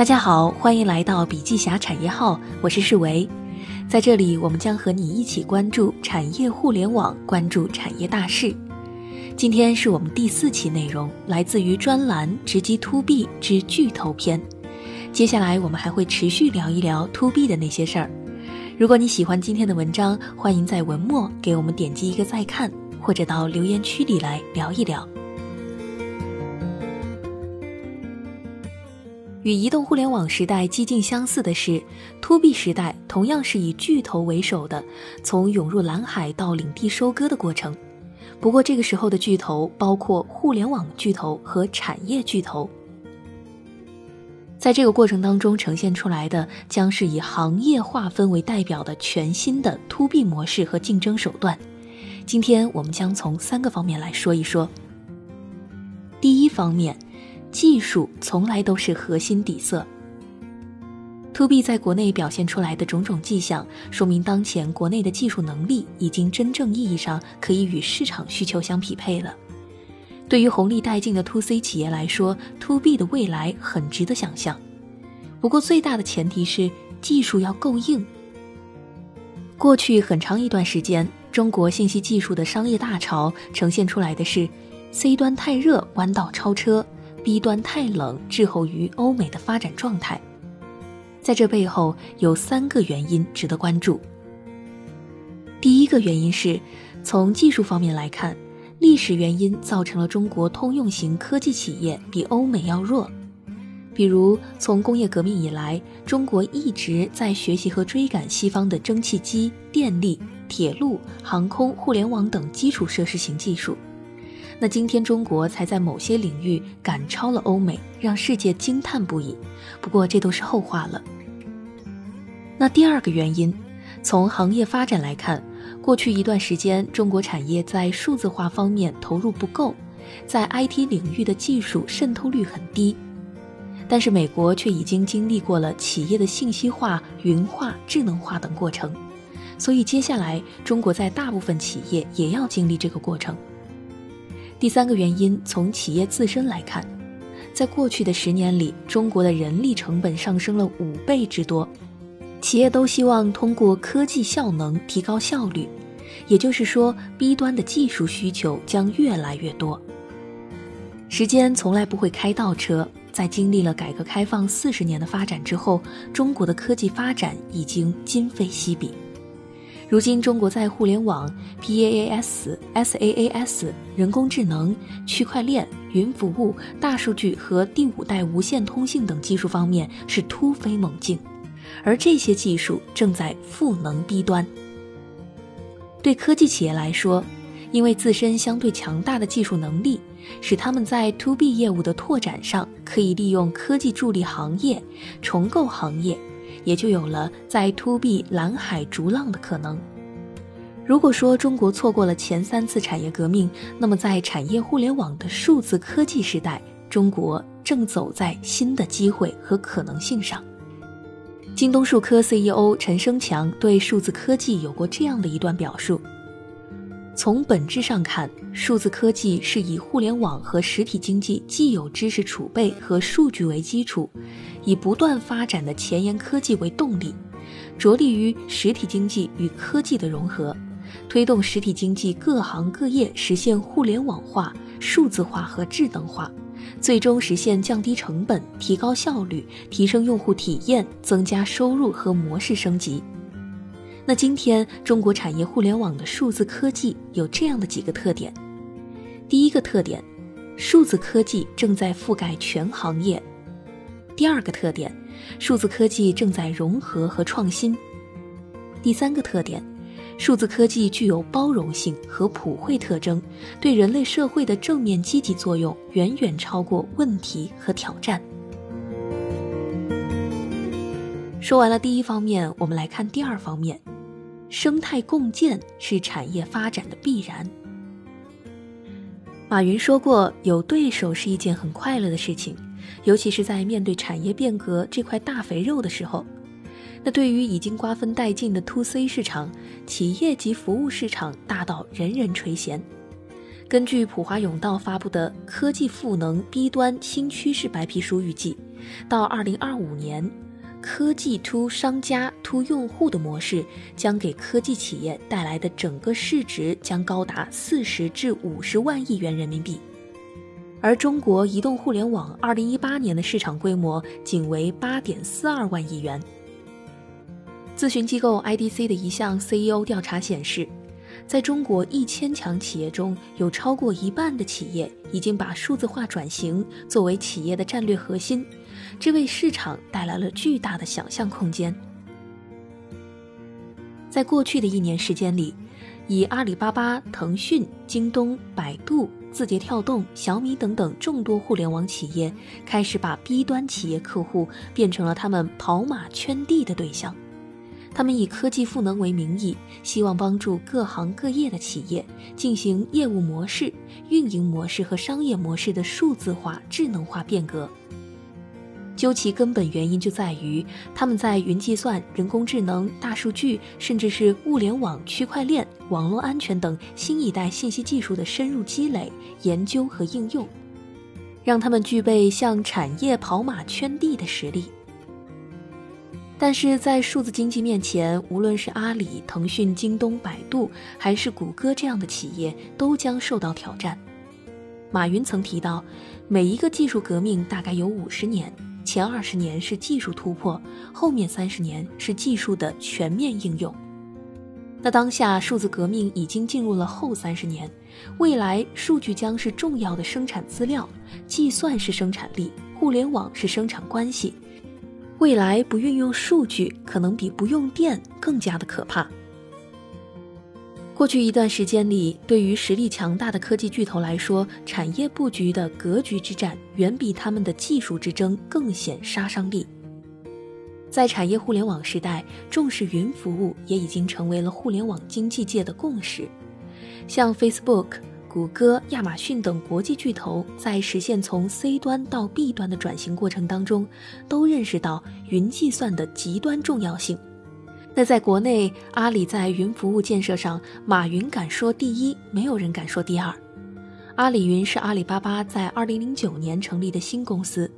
大家好，欢迎来到笔记侠产业号，我是世维。在这里，我们将和你一起关注产业互联网，关注产业大事。今天是我们第四期内容，来自于专栏《直击 To B 之巨头篇》。接下来，我们还会持续聊一聊 To B 的那些事儿。如果你喜欢今天的文章，欢迎在文末给我们点击一个再看，或者到留言区里来聊一聊。与移动互联网时代几近相似的是，To B 时代同样是以巨头为首的，从涌入蓝海到领地收割的过程。不过，这个时候的巨头包括互联网巨头和产业巨头。在这个过程当中呈现出来的，将是以行业划分为代表的全新的 To B 模式和竞争手段。今天我们将从三个方面来说一说。第一方面。技术从来都是核心底色。To B 在国内表现出来的种种迹象，说明当前国内的技术能力已经真正意义上可以与市场需求相匹配了。对于红利殆尽的 To C 企业来说，To B 的未来很值得想象。不过最大的前提是技术要够硬。过去很长一段时间，中国信息技术的商业大潮呈现出来的是 C 端太热，弯道超车。B 端太冷，滞后于欧美的发展状态。在这背后有三个原因值得关注。第一个原因是，从技术方面来看，历史原因造成了中国通用型科技企业比欧美要弱。比如，从工业革命以来，中国一直在学习和追赶西方的蒸汽机、电力、铁路、航空、互联网等基础设施型技术。那今天中国才在某些领域赶超了欧美，让世界惊叹不已。不过这都是后话了。那第二个原因，从行业发展来看，过去一段时间中国产业在数字化方面投入不够，在 IT 领域的技术渗透率很低。但是美国却已经经历过了企业的信息化、云化、智能化等过程，所以接下来中国在大部分企业也要经历这个过程。第三个原因，从企业自身来看，在过去的十年里，中国的人力成本上升了五倍之多，企业都希望通过科技效能提高效率，也就是说，B 端的技术需求将越来越多。时间从来不会开倒车，在经历了改革开放四十年的发展之后，中国的科技发展已经今非昔比。如今，中国在互联网、PaaS、SaaS、人工智能、区块链、云服务、大数据和第五代无线通信等技术方面是突飞猛进，而这些技术正在赋能 B 端。对科技企业来说，因为自身相对强大的技术能力，使他们在 To B 业务的拓展上可以利用科技助力行业、重构行业。也就有了在 To B 蓝海逐浪的可能。如果说中国错过了前三次产业革命，那么在产业互联网的数字科技时代，中国正走在新的机会和可能性上。京东数科 CEO 陈生强对数字科技有过这样的一段表述：从本质上看，数字科技是以互联网和实体经济既有知识储备和数据为基础。以不断发展的前沿科技为动力，着力于实体经济与科技的融合，推动实体经济各行各业实现互联网化、数字化和智能化，最终实现降低成本、提高效率、提升用户体验、增加收入和模式升级。那今天中国产业互联网的数字科技有这样的几个特点：第一个特点，数字科技正在覆盖全行业。第二个特点，数字科技正在融合和创新。第三个特点，数字科技具有包容性和普惠特征，对人类社会的正面积极作用远远超过问题和挑战。说完了第一方面，我们来看第二方面，生态共建是产业发展的必然。马云说过，有对手是一件很快乐的事情。尤其是在面对产业变革这块大肥肉的时候，那对于已经瓜分殆尽的 To C 市场，企业及服务市场大到人人垂涎。根据普华永道发布的《科技赋能 B 端新趋势白皮书》预计，到2025年，科技 to 商家 to 用户的模式将给科技企业带来的整个市值将高达40至50万亿元人民币。而中国移动互联网2018年的市场规模仅为8.42万亿元。咨询机构 IDC 的一项 CEO 调查显示。在中国一千强企业中，有超过一半的企业已经把数字化转型作为企业的战略核心，这为市场带来了巨大的想象空间。在过去的一年时间里，以阿里巴巴、腾讯、京东、百度、字节跳动、小米等等众多互联网企业开始把 B 端企业客户变成了他们跑马圈地的对象。他们以科技赋能为名义，希望帮助各行各业的企业进行业务模式、运营模式和商业模式的数字化、智能化变革。究其根本原因，就在于他们在云计算、人工智能、大数据，甚至是物联网、区块链、网络安全等新一代信息技术的深入积累、研究和应用，让他们具备向产业跑马圈地的实力。但是在数字经济面前，无论是阿里、腾讯、京东、百度，还是谷歌这样的企业，都将受到挑战。马云曾提到，每一个技术革命大概有五十年，前二十年是技术突破，后面三十年是技术的全面应用。那当下数字革命已经进入了后三十年，未来数据将是重要的生产资料，计算是生产力，互联网是生产关系。未来不运用数据，可能比不用电更加的可怕。过去一段时间里，对于实力强大的科技巨头来说，产业布局的格局之战远比他们的技术之争更显杀伤力。在产业互联网时代，重视云服务也已经成为了互联网经济界的共识，像 Facebook。谷歌、亚马逊等国际巨头在实现从 C 端到 B 端的转型过程当中，都认识到云计算的极端重要性。那在国内，阿里在云服务建设上，马云敢说第一，没有人敢说第二。阿里云是阿里巴巴在2009年成立的新公司，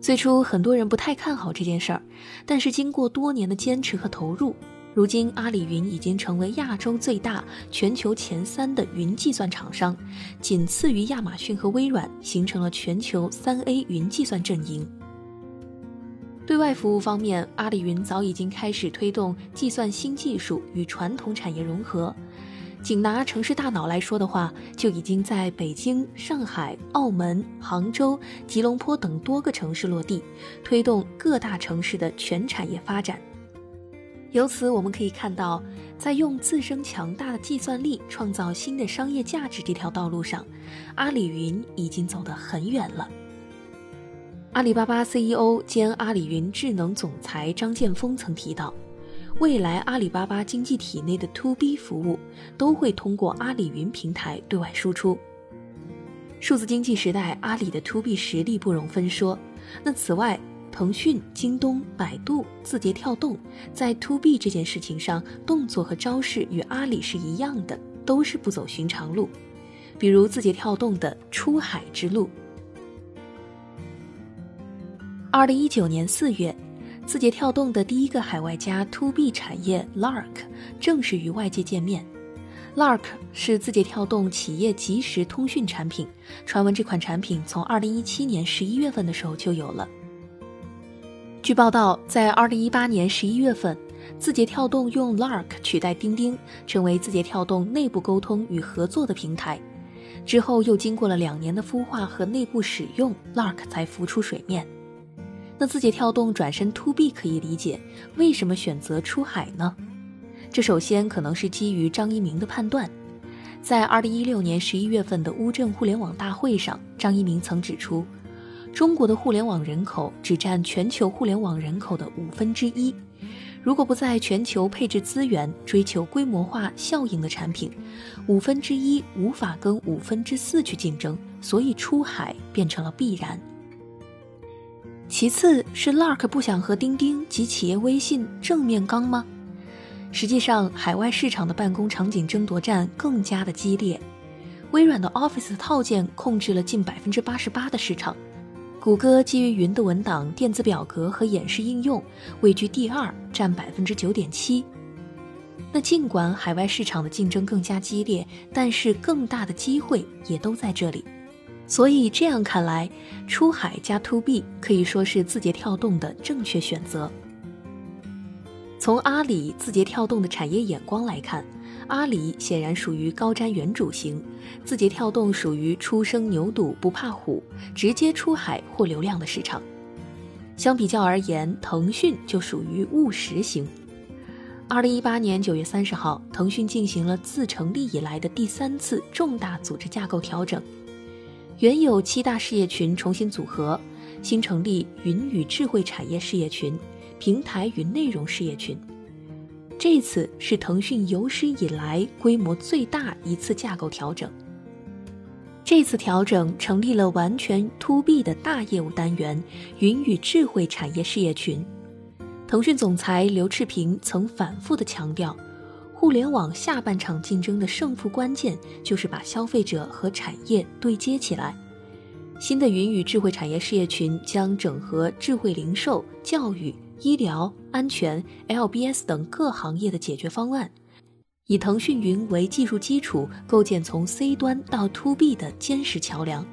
最初很多人不太看好这件事儿，但是经过多年的坚持和投入。如今，阿里云已经成为亚洲最大、全球前三的云计算厂商，仅次于亚马逊和微软，形成了全球三 A 云计算阵营。对外服务方面，阿里云早已经开始推动计算新技术与传统产业融合。仅拿城市大脑来说的话，就已经在北京、上海、澳门、杭州、吉隆坡等多个城市落地，推动各大城市的全产业发展。由此我们可以看到，在用自身强大的计算力创造新的商业价值这条道路上，阿里云已经走得很远了。阿里巴巴 CEO 兼阿里云智能总裁张建峰曾提到，未来阿里巴巴经济体内的 To B 服务都会通过阿里云平台对外输出。数字经济时代，阿里的 To B 实力不容分说。那此外，腾讯、京东、百度、字节跳动在 To B 这件事情上，动作和招式与阿里是一样的，都是不走寻常路。比如字节跳动的出海之路。二零一九年四月，字节跳动的第一个海外加 To B 产业 Lark 正式与外界见面。Lark 是字节跳动企业即时通讯产品，传闻这款产品从二零一七年十一月份的时候就有了。据报道，在二零一八年十一月份，字节跳动用 Lark 取代钉钉，成为字节跳动内部沟通与合作的平台。之后又经过了两年的孵化和内部使用，Lark 才浮出水面。那字节跳动转身 To B 可以理解，为什么选择出海呢？这首先可能是基于张一鸣的判断。在二零一六年十一月份的乌镇互联网大会上，张一鸣曾指出。中国的互联网人口只占全球互联网人口的五分之一，如果不在全球配置资源，追求规模化效应的产品，五分之一无法跟五分之四去竞争，所以出海变成了必然。其次是 Lark 不想和钉钉及企业微信正面刚吗？实际上，海外市场的办公场景争夺战更加的激烈。微软的 Office 套件控制了近百分之八十八的市场，谷歌基于云的文档、电子表格和演示应用位居第二，占百分之九点七。那尽管海外市场的竞争更加激烈，但是更大的机会也都在这里。所以这样看来，出海加 To B 可以说是字节跳动的正确选择。从阿里、字节跳动的产业眼光来看，阿里显然属于高瞻远瞩型，字节跳动属于初生牛犊不怕虎，直接出海获流量的市场。相比较而言，腾讯就属于务实型。二零一八年九月三十号，腾讯进行了自成立以来的第三次重大组织架构调整。原有七大事业群重新组合，新成立云与智慧产业事业群、平台与内容事业群。这次是腾讯有史以来规模最大一次架构调整。这次调整成立了完全 To B 的大业务单元——云与智慧产业事业群。腾讯总裁刘炽平曾反复的强调。互联网下半场竞争的胜负关键，就是把消费者和产业对接起来。新的云与智慧产业事业群将整合智慧零售、教育、医疗、安全、LBS 等各行业的解决方案，以腾讯云为技术基础，构建从 C 端到 To B 的坚实桥梁。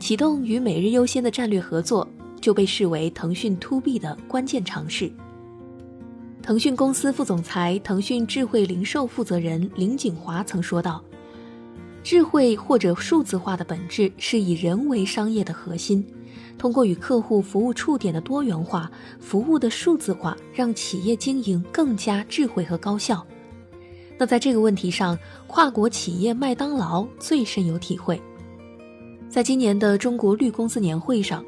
启动与每日优先的战略合作，就被视为腾讯 To B 的关键尝试。腾讯公司副总裁、腾讯智慧零售负责人林景华曾说道：“智慧或者数字化的本质是以人为商业的核心，通过与客户服务触点的多元化、服务的数字化，让企业经营更加智慧和高效。”那在这个问题上，跨国企业麦当劳最深有体会。在今年的中国绿公司年会上，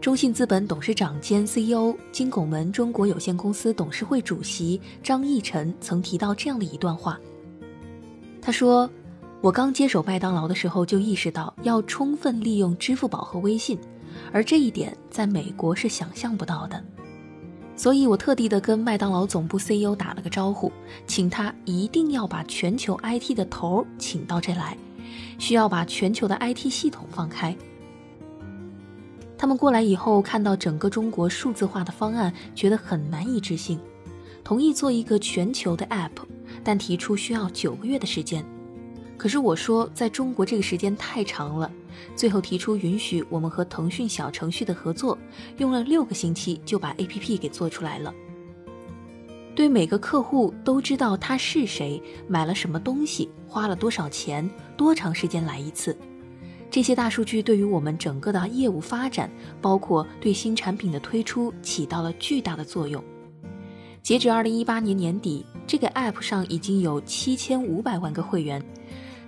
中信资本董事长兼 CEO、金拱门中国有限公司董事会主席张义晨曾提到这样的一段话。他说：“我刚接手麦当劳的时候就意识到要充分利用支付宝和微信，而这一点在美国是想象不到的。所以我特地的跟麦当劳总部 CEO 打了个招呼，请他一定要把全球 IT 的头请到这来。”需要把全球的 IT 系统放开。他们过来以后，看到整个中国数字化的方案，觉得很难以置信，同意做一个全球的 App，但提出需要九个月的时间。可是我说，在中国这个时间太长了，最后提出允许我们和腾讯小程序的合作，用了六个星期就把 APP 给做出来了。对每个客户都知道他是谁，买了什么东西，花了多少钱，多长时间来一次，这些大数据对于我们整个的业务发展，包括对新产品的推出，起到了巨大的作用。截止二零一八年年底，这个 App 上已经有七千五百万个会员，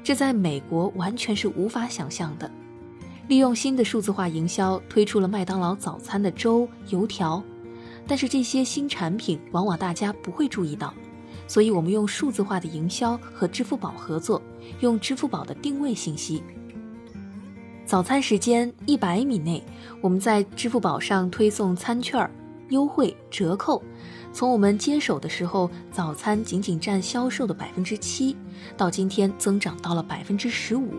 这在美国完全是无法想象的。利用新的数字化营销，推出了麦当劳早餐的粥、油条。但是这些新产品往往大家不会注意到，所以我们用数字化的营销和支付宝合作，用支付宝的定位信息。早餐时间一百米内，我们在支付宝上推送餐券、优惠折扣。从我们接手的时候，早餐仅仅占销售的百分之七，到今天增长到了百分之十五，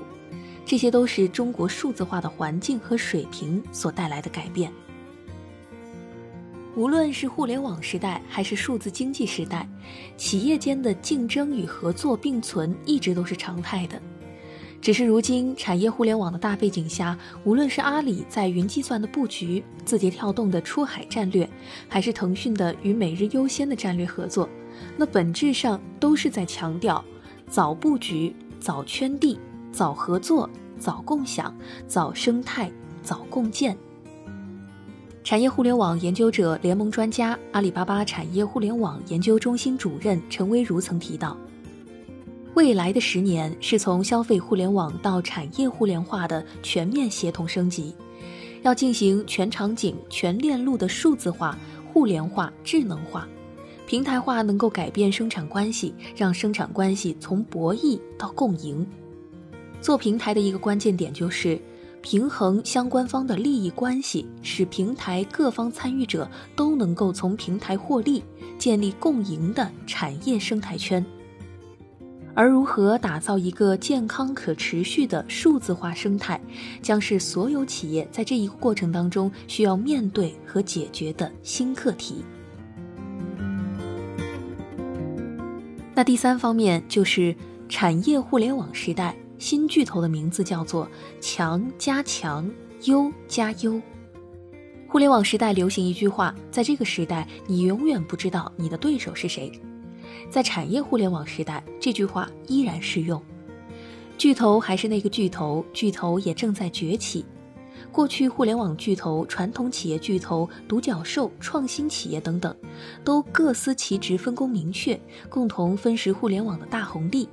这些都是中国数字化的环境和水平所带来的改变。无论是互联网时代还是数字经济时代，企业间的竞争与合作并存一直都是常态的。只是如今产业互联网的大背景下，无论是阿里在云计算的布局、字节跳动的出海战略，还是腾讯的与每日优先的战略合作，那本质上都是在强调早布局、早圈地、早合作、早共享、早生态、早共建。产业互联网研究者联盟专家、阿里巴巴产业互联网研究中心主任陈威如曾提到，未来的十年是从消费互联网到产业互联化的全面协同升级，要进行全场景、全链路的数字化、互联化、智能化、平台化，能够改变生产关系，让生产关系从博弈到共赢。做平台的一个关键点就是。平衡相关方的利益关系，使平台各方参与者都能够从平台获利，建立共赢的产业生态圈。而如何打造一个健康可持续的数字化生态，将是所有企业在这一过程当中需要面对和解决的新课题。那第三方面就是产业互联网时代新巨头的名字叫做“强加强，优加优”。互联网时代流行一句话，在这个时代，你永远不知道你的对手是谁。在产业互联网时代，这句话依然适用。巨头还是那个巨头，巨头也正在崛起。过去，互联网巨头、传统企业巨头、独角兽、创新企业等等，都各司其职，分工明确，共同分食互联网的大红利。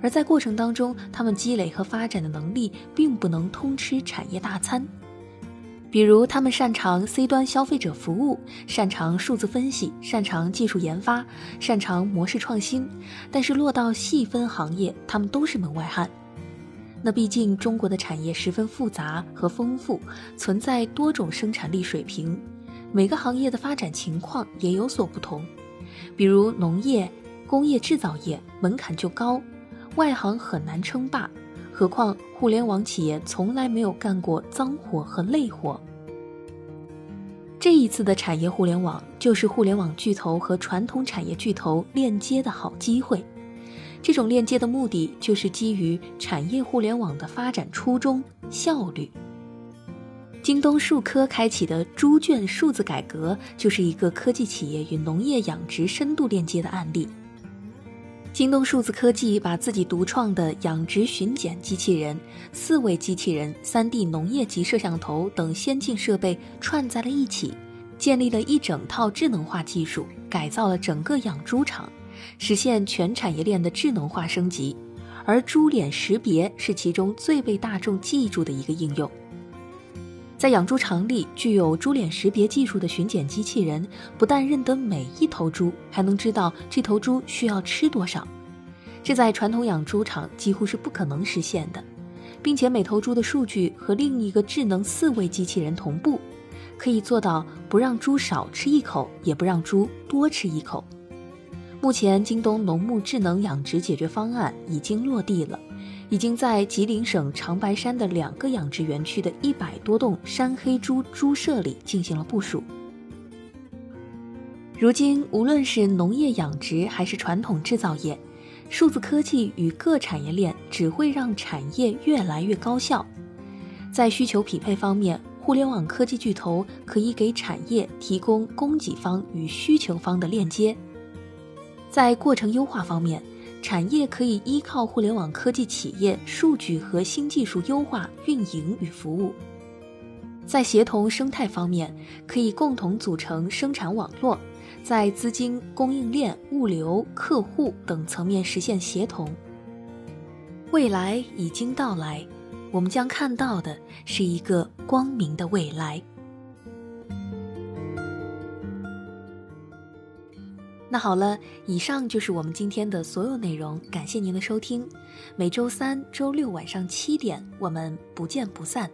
而在过程当中，他们积累和发展的能力，并不能通吃产业大餐。比如，他们擅长 C 端消费者服务，擅长数字分析，擅长技术研发，擅长模式创新，但是落到细分行业，他们都是门外汉。那毕竟中国的产业十分复杂和丰富，存在多种生产力水平，每个行业的发展情况也有所不同。比如农业、工业制造业门槛就高，外行很难称霸。何况互联网企业从来没有干过脏活和累活。这一次的产业互联网，就是互联网巨头和传统产业巨头链接的好机会。这种链接的目的，就是基于产业互联网的发展初衷——效率。京东数科开启的猪圈数字改革，就是一个科技企业与农业养殖深度链接的案例。京东数字科技把自己独创的养殖巡检机器人、四维机器人、3D 农业级摄像头等先进设备串在了一起，建立了一整套智能化技术，改造了整个养猪场，实现全产业链的智能化升级。而猪脸识别是其中最被大众记住的一个应用。在养猪场里，具有猪脸识别技术的巡检机器人不但认得每一头猪，还能知道这头猪需要吃多少。这在传统养猪场几乎是不可能实现的，并且每头猪的数据和另一个智能四维机器人同步，可以做到不让猪少吃一口，也不让猪多吃一口。目前，京东农牧智能养殖解决方案已经落地了。已经在吉林省长白山的两个养殖园区的一百多栋山黑猪猪舍里进行了部署。如今，无论是农业养殖还是传统制造业，数字科技与各产业链只会让产业越来越高效。在需求匹配方面，互联网科技巨头可以给产业提供供给方与需求方的链接；在过程优化方面，产业可以依靠互联网科技企业数据和新技术优化运营与服务，在协同生态方面，可以共同组成生产网络，在资金、供应链、物流、客户等层面实现协同。未来已经到来，我们将看到的是一个光明的未来。那好了，以上就是我们今天的所有内容，感谢您的收听。每周三、周六晚上七点，我们不见不散。